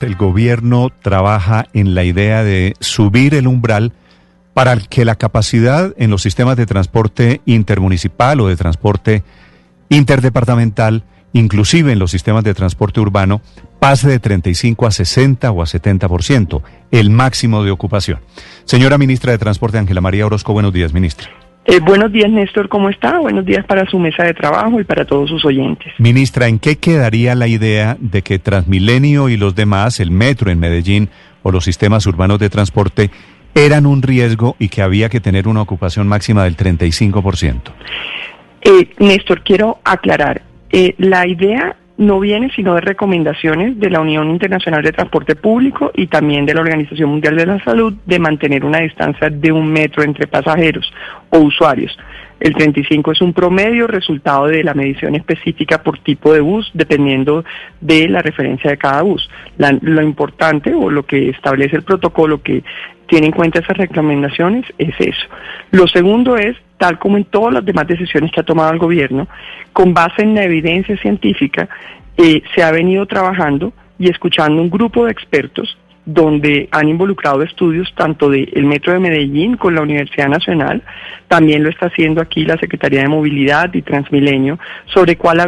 El gobierno trabaja en la idea de subir el umbral para que la capacidad en los sistemas de transporte intermunicipal o de transporte interdepartamental, inclusive en los sistemas de transporte urbano, pase de 35 a 60 o a 70%, el máximo de ocupación. Señora ministra de Transporte, Ángela María Orozco, buenos días, ministra. Eh, buenos días, Néstor, ¿cómo está? Buenos días para su mesa de trabajo y para todos sus oyentes. Ministra, ¿en qué quedaría la idea de que Transmilenio y los demás, el metro en Medellín o los sistemas urbanos de transporte, eran un riesgo y que había que tener una ocupación máxima del 35%? Eh, Néstor, quiero aclarar, eh, la idea no viene sino de recomendaciones de la Unión Internacional de Transporte Público y también de la Organización Mundial de la Salud de mantener una distancia de un metro entre pasajeros o usuarios. El 35 es un promedio resultado de la medición específica por tipo de bus, dependiendo de la referencia de cada bus. lo importante o lo que establece el protocolo que tiene en cuenta esas recomendaciones es eso. Lo segundo es, tal como en todas las demás decisiones que ha tomado el gobierno, con base en la evidencia científica, eh, se ha venido trabajando y escuchando un grupo de expertos donde han involucrado estudios tanto del Metro de Medellín con la Universidad Nacional, también lo está haciendo aquí la Secretaría de Movilidad y Transmilenio, sobre cuál ha,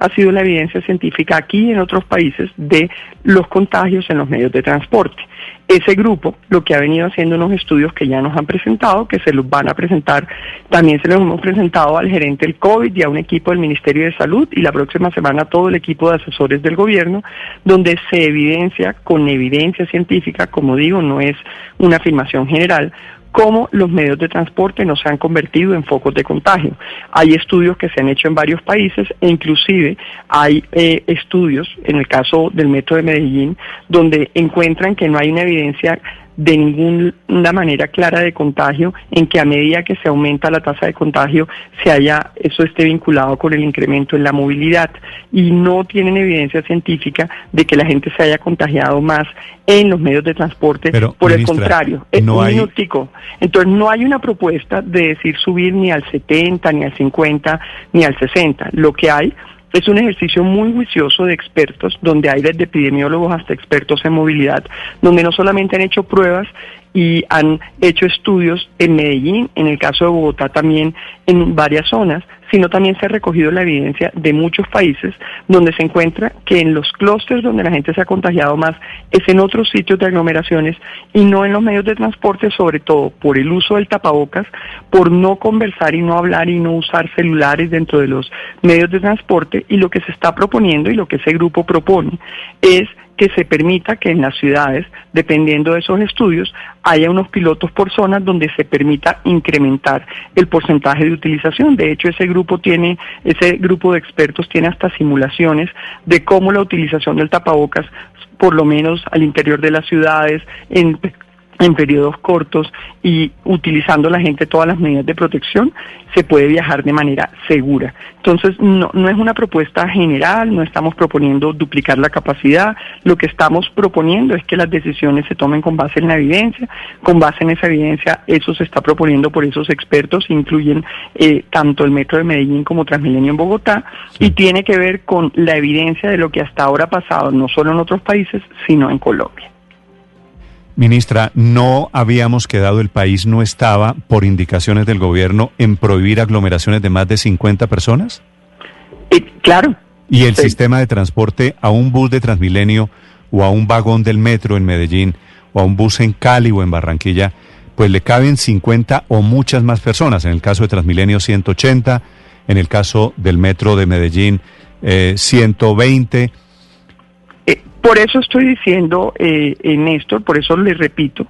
ha sido la evidencia científica aquí y en otros países de los contagios en los medios de transporte. Ese grupo lo que ha venido haciendo unos estudios que ya nos han presentado, que se los van a presentar, también se los hemos presentado al gerente del COVID y a un equipo del Ministerio de Salud y la próxima semana a todo el equipo de asesores del gobierno, donde se evidencia con evidencia científica, como digo, no es una afirmación general, cómo los medios de transporte no se han convertido en focos de contagio. Hay estudios que se han hecho en varios países e inclusive hay eh, estudios, en el caso del Metro de Medellín, donde encuentran que no hay una evidencia de ninguna manera clara de contagio en que a medida que se aumenta la tasa de contagio se haya eso esté vinculado con el incremento en la movilidad. Y no tienen evidencia científica de que la gente se haya contagiado más en los medios de transporte. Por el contrario es un minutico. Entonces no hay una propuesta de decir subir ni al 70 ni al 50 ni al 60 lo que hay es un ejercicio muy juicioso de expertos, donde hay desde epidemiólogos hasta expertos en movilidad, donde no solamente han hecho pruebas y han hecho estudios en Medellín, en el caso de Bogotá también en varias zonas, sino también se ha recogido la evidencia de muchos países donde se encuentra que en los clústeres donde la gente se ha contagiado más es en otros sitios de aglomeraciones y no en los medios de transporte, sobre todo por el uso del tapabocas, por no conversar y no hablar y no usar celulares dentro de los medios de transporte. Y lo que se está proponiendo y lo que ese grupo propone es que se permita que en las ciudades, dependiendo de esos estudios, haya unos pilotos por zonas donde se permita incrementar el porcentaje de utilización. De hecho, ese grupo tiene, ese grupo de expertos tiene hasta simulaciones de cómo la utilización del tapabocas por lo menos al interior de las ciudades, en en periodos cortos y utilizando la gente todas las medidas de protección, se puede viajar de manera segura. Entonces, no, no es una propuesta general, no estamos proponiendo duplicar la capacidad, lo que estamos proponiendo es que las decisiones se tomen con base en la evidencia, con base en esa evidencia, eso se está proponiendo por esos expertos, incluyen eh, tanto el Metro de Medellín como Transmilenio en Bogotá, y tiene que ver con la evidencia de lo que hasta ahora ha pasado, no solo en otros países, sino en Colombia. Ministra, ¿no habíamos quedado, el país no estaba, por indicaciones del gobierno, en prohibir aglomeraciones de más de 50 personas? Eh, claro. ¿Y el sistema de transporte a un bus de Transmilenio o a un vagón del metro en Medellín o a un bus en Cali o en Barranquilla, pues le caben 50 o muchas más personas? En el caso de Transmilenio 180, en el caso del metro de Medellín eh, 120 por eso estoy diciendo, eh, Néstor, por eso le repito,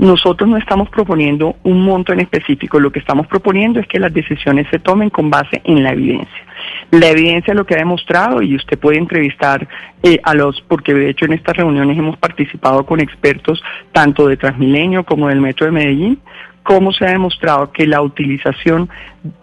nosotros no estamos proponiendo un monto en específico, lo que estamos proponiendo es que las decisiones se tomen con base en la evidencia. La evidencia lo que ha demostrado, y usted puede entrevistar eh, a los, porque de hecho en estas reuniones hemos participado con expertos tanto de Transmilenio como del Metro de Medellín, cómo se ha demostrado que la utilización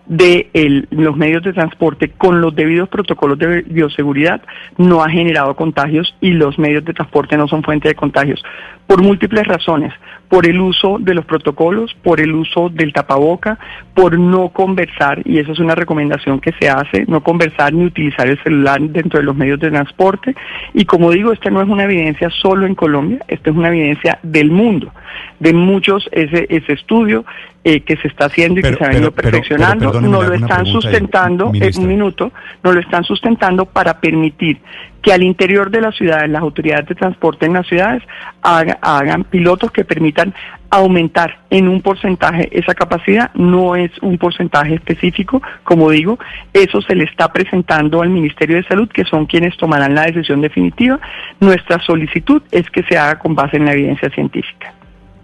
de los medios de transporte con los debidos protocolos de bioseguridad no ha generado contagios y los medios de transporte no son fuente de contagios. Por múltiples razones, por el uso de los protocolos, por el uso del tapaboca, por no conversar, y eso es una recomendación que se hace, no conversar ni utilizar el celular dentro de los medios de transporte. Y como digo, esta no es una evidencia solo en Colombia, esta es una evidencia del mundo, de muchos, ese, ese estudio eh, que se está haciendo y que se ha venido perfeccionando, no lo están sustentando, en un minuto, no lo están sustentando para permitir que al interior de las ciudades, las autoridades de transporte en las ciudades hagan pilotos que permitan aumentar en un porcentaje esa capacidad, no es un porcentaje específico, como digo, eso se le está presentando al Ministerio de Salud, que son quienes tomarán la decisión definitiva. Nuestra solicitud es que se haga con base en la evidencia científica.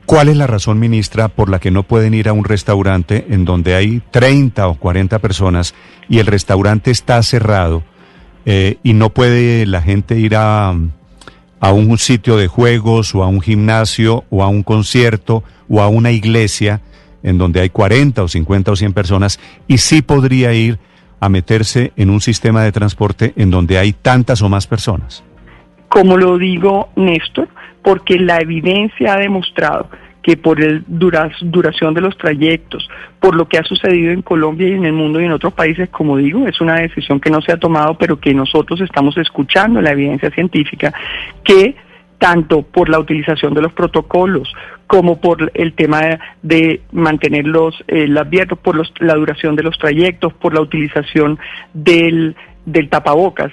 ¿Cuál es la razón, ministra, por la que no pueden ir a un restaurante en donde hay 30 o 40 personas y el restaurante está cerrado eh, y no puede la gente ir a, a un sitio de juegos o a un gimnasio o a un concierto o a una iglesia en donde hay 40 o 50 o 100 personas y sí podría ir a meterse en un sistema de transporte en donde hay tantas o más personas? Como lo digo, Néstor, porque la evidencia ha demostrado que por el duración de los trayectos, por lo que ha sucedido en Colombia y en el mundo y en otros países, como digo, es una decisión que no se ha tomado, pero que nosotros estamos escuchando la evidencia científica, que tanto por la utilización de los protocolos como por el tema de, mantenerlos mantener abiertos, por la duración de los trayectos, por la utilización del, del tapabocas,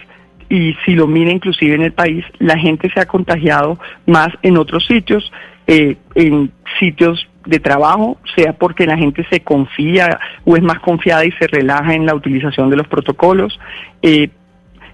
y si lo mira inclusive en el país, la gente se ha contagiado más en otros sitios, eh, en sitios de trabajo, sea porque la gente se confía o es más confiada y se relaja en la utilización de los protocolos, eh,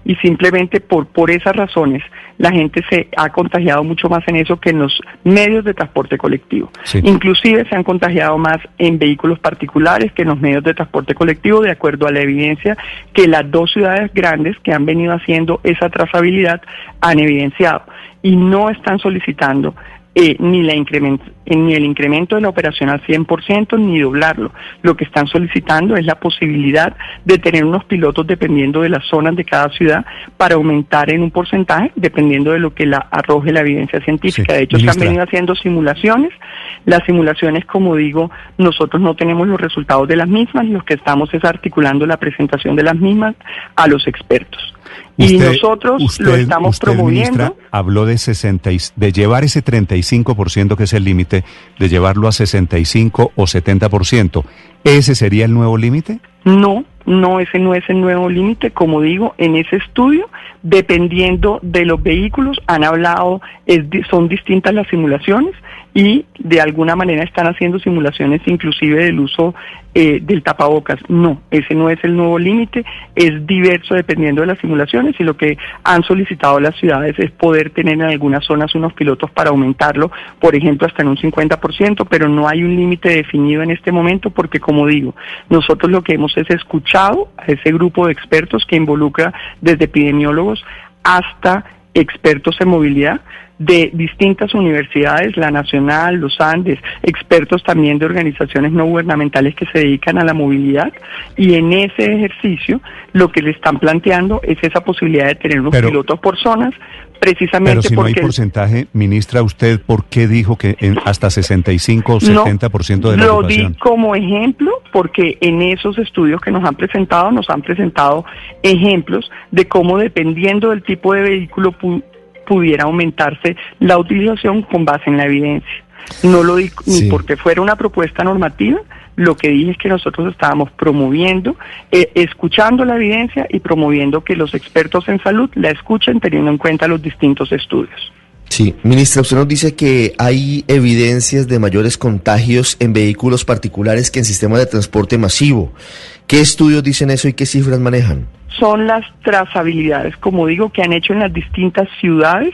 y simplemente por, por esas razones la gente se ha contagiado mucho más en eso que en los medios de transporte colectivo. Inclusive se han contagiado más en vehículos particulares que en los medios de transporte colectivo, de acuerdo a la evidencia que las dos ciudades grandes que han venido haciendo esa trazabilidad han evidenciado y no están solicitando eh, ni, la incremento, eh, ni el incremento de la operación al 100% ni doblarlo. Lo que están solicitando es la posibilidad de tener unos pilotos dependiendo de las zonas de cada ciudad para aumentar en un porcentaje dependiendo de lo que la arroje la evidencia científica. de hecho, se han venido haciendo simulaciones. Las simulaciones, como digo, nosotros no tenemos los resultados de las mismas, lo que estamos es articulando la presentación de las mismas a los expertos y nosotros lo estamos usted, promoviendo. Ministra, habló de 60 de llevar ese 35% que es el límite, de llevarlo a 65 o 70%. ¿Ese sería el nuevo límite? No, no, ese no es el nuevo límite. Como digo, en ese estudio, dependiendo de los vehículos, han hablado, es, son distintas las simulaciones y de alguna manera están haciendo simulaciones inclusive del uso eh, del tapabocas. No, ese no es el nuevo límite, es diverso dependiendo de las simulaciones y lo que han solicitado las ciudades es poder tener en algunas zonas unos pilotos para aumentarlo, por ejemplo, hasta en un 50%, pero no hay un límite definido en este momento porque, como digo, nosotros lo que hemos es escuchado a ese grupo de expertos que involucra desde epidemiólogos hasta expertos en movilidad de distintas universidades, la Nacional, los Andes, expertos también de organizaciones no gubernamentales que se dedican a la movilidad y en ese ejercicio lo que le están planteando es esa posibilidad de tener unos pilotos por zonas precisamente pero si porque no hay porcentaje, ministra, usted por qué dijo que en hasta 65 o 70% de la Lo di como ejemplo porque en esos estudios que nos han presentado nos han presentado ejemplos de cómo dependiendo del tipo de vehículo pudiera aumentarse la utilización con base en la evidencia. No lo digo ni porque fuera una propuesta normativa, lo que dije es que nosotros estábamos promoviendo, eh, escuchando la evidencia y promoviendo que los expertos en salud la escuchen teniendo en cuenta los distintos estudios. Sí, ministra, usted nos dice que hay evidencias de mayores contagios en vehículos particulares que en sistemas de transporte masivo. ¿Qué estudios dicen eso y qué cifras manejan? Son las trazabilidades, como digo, que han hecho en las distintas ciudades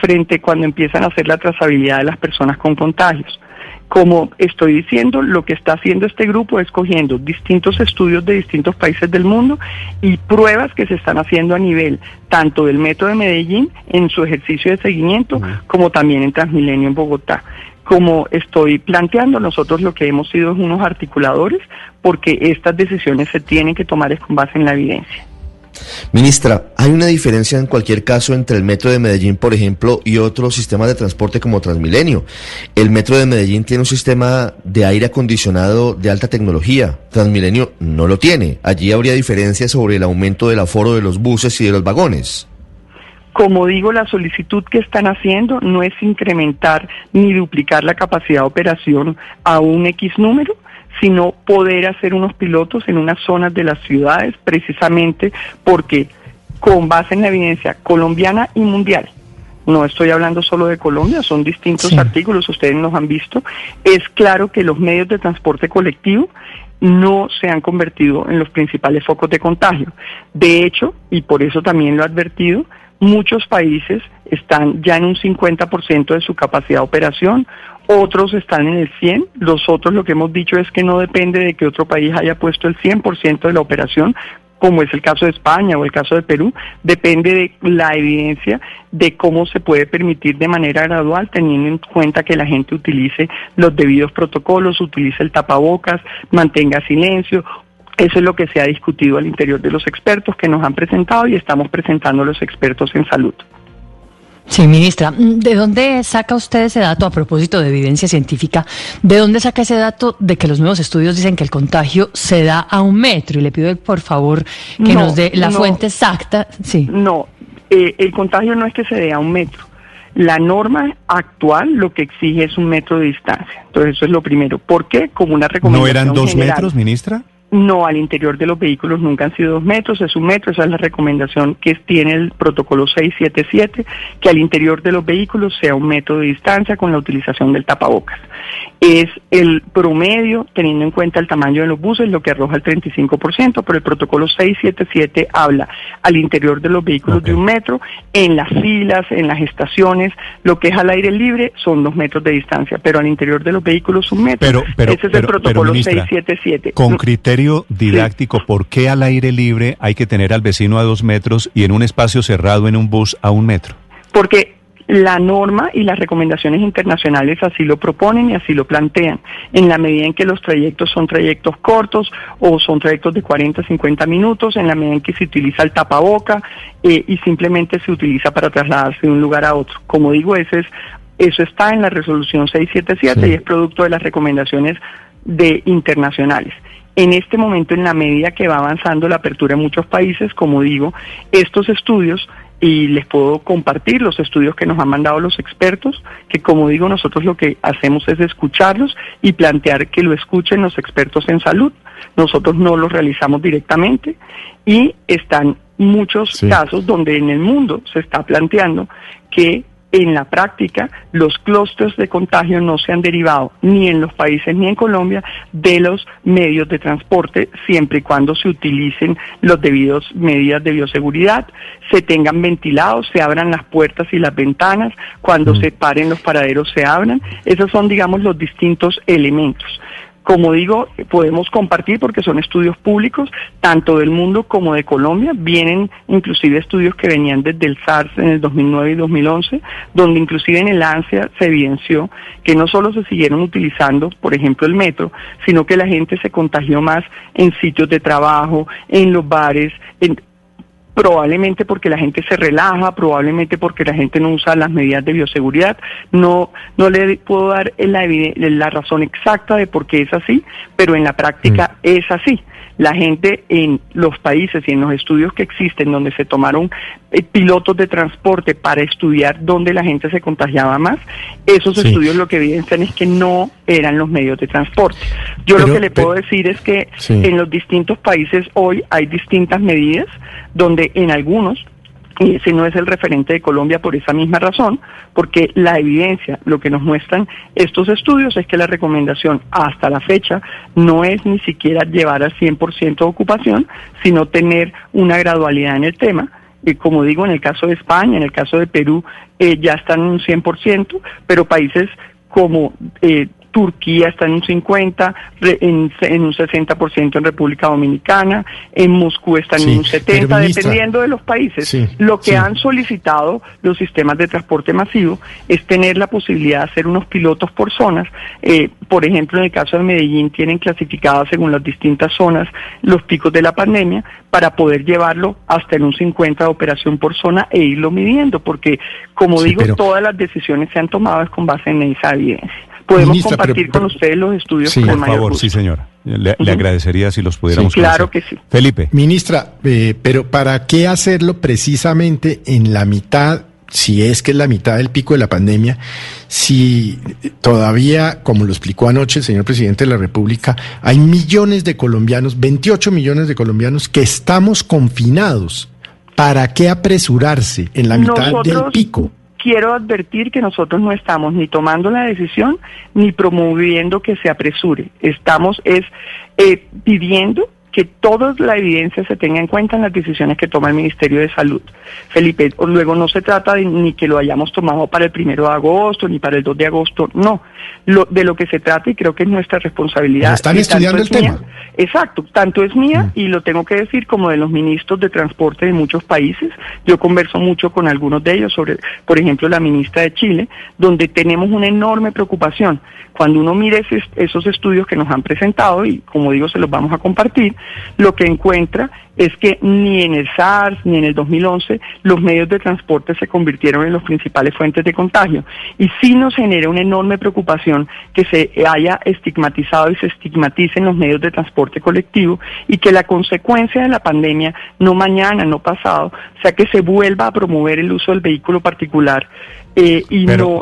frente cuando empiezan a hacer la trazabilidad de las personas con contagios. Como estoy diciendo, lo que está haciendo este grupo es cogiendo distintos estudios de distintos países del mundo y pruebas que se están haciendo a nivel tanto del Metro de Medellín en su ejercicio de seguimiento como también en Transmilenio en Bogotá como estoy planteando, nosotros lo que hemos sido es unos articuladores porque estas decisiones se tienen que tomar con base en la evidencia. Ministra, ¿hay una diferencia en cualquier caso entre el metro de Medellín, por ejemplo, y otros sistemas de transporte como Transmilenio? El metro de Medellín tiene un sistema de aire acondicionado de alta tecnología. Transmilenio no lo tiene. Allí habría diferencias sobre el aumento del aforo de los buses y de los vagones. Como digo, la solicitud que están haciendo no es incrementar ni duplicar la capacidad de operación a un X número, sino poder hacer unos pilotos en unas zonas de las ciudades, precisamente porque con base en la evidencia colombiana y mundial, no estoy hablando solo de Colombia, son distintos artículos, ustedes nos han visto, es claro que los medios de transporte colectivo no se han convertido en los principales focos de contagio. De hecho, y por eso también lo he advertido, muchos países están ya en un 50% de su capacidad de operación, otros están en el 100, los otros lo que hemos dicho es que no depende de que otro país haya puesto el 100% de la operación, como es el caso de España o el caso de Perú, depende de la evidencia de cómo se puede permitir de manera gradual, teniendo en cuenta que la gente utilice los debidos protocolos, utilice el tapabocas, mantenga silencio. Eso es lo que se ha discutido al interior de los expertos que nos han presentado y estamos presentando a los expertos en salud. Sí, ministra, ¿de dónde saca usted ese dato a propósito de evidencia científica? ¿De dónde saca ese dato de que los nuevos estudios dicen que el contagio se da a un metro? Y le pido por favor que nos dé la fuente exacta. Sí. No, eh, el contagio no es que se dé a un metro. La norma actual lo que exige es un metro de distancia. Entonces eso es lo primero. ¿Por qué? Como una recomendación. ¿No eran dos metros, ministra? No, al interior de los vehículos nunca han sido dos metros, es un metro, esa es la recomendación que tiene el protocolo 677, que al interior de los vehículos sea un metro de distancia con la utilización del tapabocas. Es el promedio, teniendo en cuenta el tamaño de los buses, lo que arroja el 35%, pero el protocolo 677 habla al interior de los vehículos de un metro, en las filas, en las estaciones, lo que es al aire libre son dos metros de distancia, pero al interior de los vehículos un metro. Pero, Ese es el protocolo 677. Con criterio didáctico, ¿por qué al aire libre hay que tener al vecino a dos metros y en un espacio cerrado en un bus a un metro? Porque la norma y las recomendaciones internacionales así lo proponen y así lo plantean, en la medida en que los trayectos son trayectos cortos o son trayectos de 40, 50 minutos, en la medida en que se utiliza el tapaboca eh, y simplemente se utiliza para trasladarse de un lugar a otro. Como digo, ese es, eso está en la resolución 677 y es producto de las recomendaciones de internacionales. En este momento, en la medida que va avanzando la apertura en muchos países, como digo, estos estudios, y les puedo compartir los estudios que nos han mandado los expertos, que como digo, nosotros lo que hacemos es escucharlos y plantear que lo escuchen los expertos en salud. Nosotros no los realizamos directamente y están muchos casos donde en el mundo se está planteando que en la práctica los clústeres de contagio no se han derivado ni en los países ni en Colombia de los medios de transporte, siempre y cuando se utilicen los debidos medidas de bioseguridad, se tengan ventilados, se abran las puertas y las ventanas, cuando mm. se paren los paraderos se abran. Esos son, digamos, los distintos elementos. Como digo, podemos compartir porque son estudios públicos, tanto del mundo como de Colombia. Vienen inclusive estudios que venían desde el SARS en el 2009 y 2011, donde inclusive en el ANSIA se evidenció que no solo se siguieron utilizando, por ejemplo, el metro, sino que la gente se contagió más en sitios de trabajo, en los bares, en, probablemente porque la gente se relaja, probablemente porque la gente no usa las medidas de bioseguridad. No, no le puedo dar la, la razón exacta de por qué es así, pero en la práctica mm. es así. La gente en los países y en los estudios que existen donde se tomaron eh, pilotos de transporte para estudiar dónde la gente se contagiaba más, esos estudios lo que evidencian es que no eran los medios de transporte. Yo lo que le puedo decir es que en los distintos países hoy hay distintas medidas donde en algunos ese no es el referente de Colombia por esa misma razón, porque la evidencia, lo que nos muestran estos estudios es que la recomendación hasta la fecha no es ni siquiera llevar al 100% de ocupación, sino tener una gradualidad en el tema. Y como digo, en el caso de España, en el caso de Perú, eh, ya están en un 100%, pero países como eh, Turquía está en un 50, en, en un 60% en República Dominicana, en Moscú está en un 70, dependiendo de los países. Lo que han solicitado los sistemas de transporte masivo es tener la posibilidad de hacer unos pilotos por zonas. Eh, por ejemplo, en el caso de Medellín tienen clasificadas según las distintas zonas los picos de la pandemia para poder llevarlo hasta en un 50 de operación por zona e irlo midiendo, porque como digo, todas las decisiones se han tomado con base en esa evidencia podemos compartir con ustedes los estudios sí, por favor, sí, señora. Le, agradecería si los pudiéramos sí, claro que sí. Felipe. Ministra, eh, pero ¿para qué hacerlo precisamente en la mitad si es que es la mitad del pico de la pandemia, si todavía, como lo explicó anoche el señor presidente de la República, hay millones de colombianos, 28 millones de colombianos que estamos confinados. ¿Para qué apresurarse en la mitad del pico? Quiero advertir que nosotros no estamos ni tomando la decisión ni promoviendo que se apresure. Estamos es eh, pidiendo que toda la evidencia se tenga en cuenta en las decisiones que toma el Ministerio de Salud. Felipe, luego no se trata de ni que lo hayamos tomado para el primero de agosto ni para el 2 de agosto, no. Lo, de lo que se trata, y creo que es nuestra responsabilidad. están estudiando el tema. exacto, tanto es mía, mm. y lo tengo que decir, como de los ministros de transporte de muchos países. Yo converso mucho con algunos de ellos sobre, por ejemplo, la ministra de Chile, donde tenemos una enorme preocupación. Cuando uno mire esos estudios que nos han presentado, y como digo, se los vamos a compartir, lo que encuentra es que ni en el SARS ni en el 2011 los medios de transporte se convirtieron en las principales fuentes de contagio. Y sí nos genera una enorme preocupación que se haya estigmatizado y se estigmaticen los medios de transporte colectivo y que la consecuencia de la pandemia, no mañana, no pasado, sea que se vuelva a promover el uso del vehículo particular eh, y no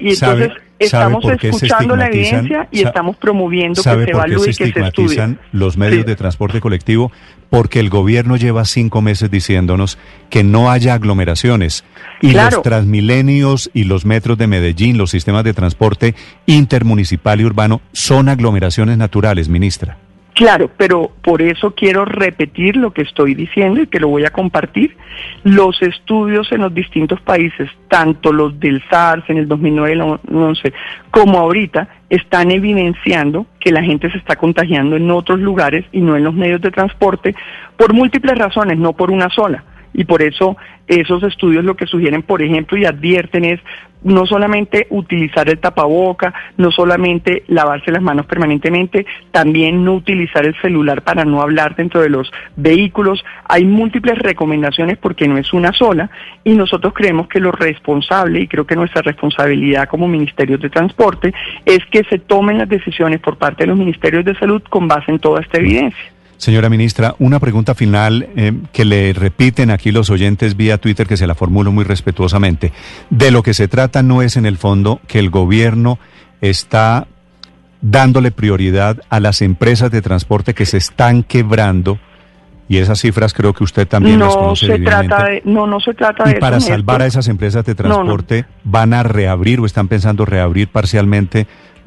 y, entonces estamos escuchando la evidencia y estamos promoviendo que se evalúe y que se estudie. los medios de transporte colectivo? Porque el gobierno lleva cinco meses diciéndonos que no haya aglomeraciones. Y los transmilenios y los metros de Medellín, los sistemas de transporte intermunicipal y urbano, son aglomeraciones naturales, ministra. Claro, pero por eso quiero repetir lo que estoy diciendo y que lo voy a compartir. Los estudios en los distintos países, tanto los del SARS en el 2009 y el 2011, como ahorita, están evidenciando que la gente se está contagiando en otros lugares y no en los medios de transporte por múltiples razones, no por una sola y por eso esos estudios lo que sugieren, por ejemplo, y advierten es no solamente utilizar el tapaboca, no solamente lavarse las manos permanentemente, también no utilizar el celular para no hablar dentro de los vehículos. Hay múltiples recomendaciones porque no es una sola y nosotros creemos que lo responsable, y creo que nuestra responsabilidad como Ministerios de Transporte, es que se tomen las decisiones por parte de los Ministerios de Salud con base en toda esta evidencia. Señora ministra, una pregunta final eh, que le repiten aquí los oyentes vía Twitter, que se la formulo muy respetuosamente. De lo que se trata no es en el fondo que el gobierno está dándole prioridad a las empresas de transporte que se están quebrando y esas cifras creo que usted también no las conoce se trata de, no no se trata de y para salvar a esas empresas de transporte van a reabrir o están pensando reabrir parcialmente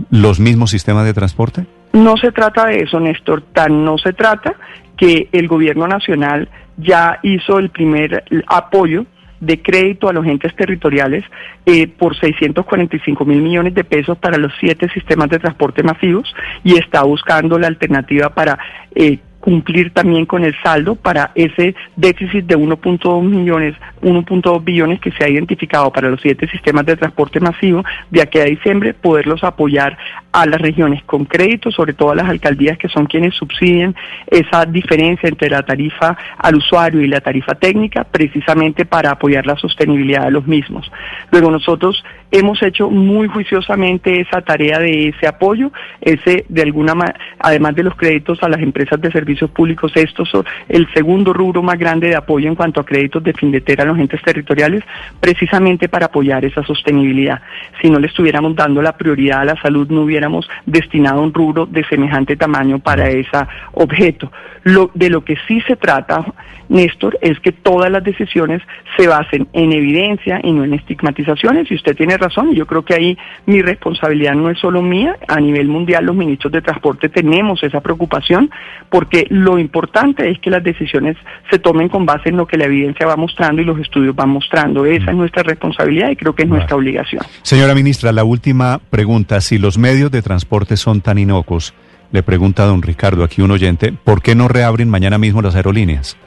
los mismos sistemas de transporte no se trata de eso, Néstor, tan no se trata que el gobierno nacional ya hizo el primer apoyo de crédito a los entes territoriales eh, por 645 mil millones de pesos para los siete sistemas de transporte masivos y está buscando la alternativa para eh, cumplir también con el saldo para ese déficit de 1.2 millones, 1.2 billones que se ha identificado para los siete sistemas de transporte masivo de aquí a diciembre, poderlos apoyar a las regiones con crédito, sobre todo a las alcaldías que son quienes subsidian esa diferencia entre la tarifa al usuario y la tarifa técnica, precisamente para apoyar la sostenibilidad de los mismos. Luego nosotros hemos hecho muy juiciosamente esa tarea de ese apoyo, ese de alguna además de los créditos a las empresas de servicios públicos, estos son el segundo rubro más grande de apoyo en cuanto a créditos de findetera a los entes territoriales, precisamente para apoyar esa sostenibilidad. Si no le estuviéramos dando la prioridad a la salud, no hubiéramos destinado un rubro de semejante tamaño para ese objeto. Lo, de lo que sí se trata Néstor, es que todas las decisiones se basen en evidencia y no en estigmatizaciones. Y usted tiene razón, y yo creo que ahí mi responsabilidad no es solo mía. A nivel mundial, los ministros de transporte tenemos esa preocupación, porque lo importante es que las decisiones se tomen con base en lo que la evidencia va mostrando y los estudios van mostrando. Esa es nuestra responsabilidad y creo que es nuestra obligación. Señora ministra, la última pregunta. Si los medios de transporte son tan inocuos, le pregunta a don Ricardo, aquí un oyente, ¿por qué no reabren mañana mismo las aerolíneas?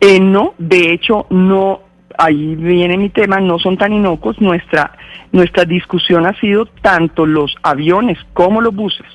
Eh, no, de hecho, no, ahí viene mi tema, no son tan inocuos. Nuestra, nuestra discusión ha sido tanto los aviones como los buses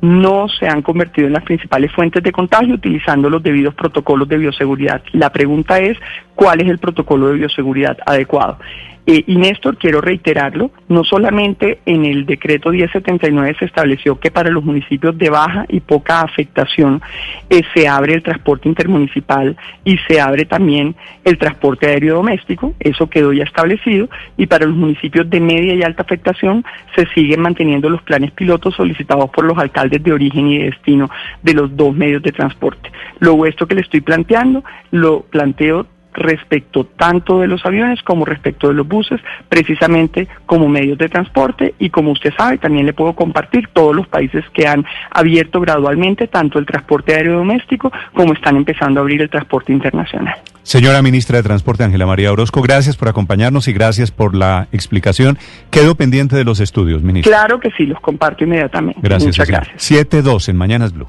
no se han convertido en las principales fuentes de contagio utilizando los debidos protocolos de bioseguridad. La pregunta es, ¿cuál es el protocolo de bioseguridad adecuado? Eh, y Néstor, quiero reiterarlo, no solamente en el decreto 1079 se estableció que para los municipios de baja y poca afectación eh, se abre el transporte intermunicipal y se abre también el transporte aéreo doméstico, eso quedó ya establecido, y para los municipios de media y alta afectación se siguen manteniendo los planes pilotos solicitados por los alcaldes de origen y de destino de los dos medios de transporte. Luego esto que le estoy planteando, lo planteo respecto tanto de los aviones como respecto de los buses, precisamente como medios de transporte y como usted sabe, también le puedo compartir todos los países que han abierto gradualmente tanto el transporte aéreo doméstico como están empezando a abrir el transporte internacional. Señora ministra de Transporte, Ángela María Orozco, gracias por acompañarnos y gracias por la explicación. Quedo pendiente de los estudios, ministra. Claro que sí, los comparto inmediatamente. Gracias. Muchas gracias. 7-2 en Mañanas Blue.